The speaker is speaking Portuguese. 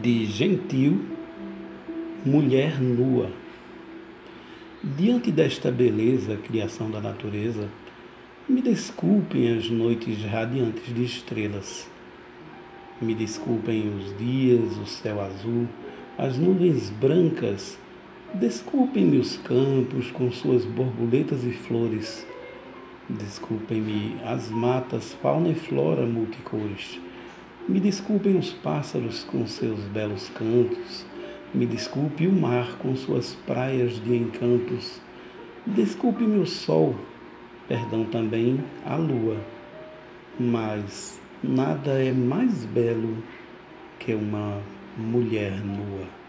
de gentil mulher nua. Diante desta beleza, criação da natureza, me desculpem as noites radiantes de estrelas. Me desculpem os dias, o céu azul, as nuvens brancas. Desculpem-me os campos com suas borboletas e flores. Desculpem-me as matas, fauna e flora multicores me desculpem os pássaros com seus belos cantos, me desculpe o mar com suas praias de encantos, desculpe-me o sol, perdão também a lua, mas nada é mais belo que uma mulher nua.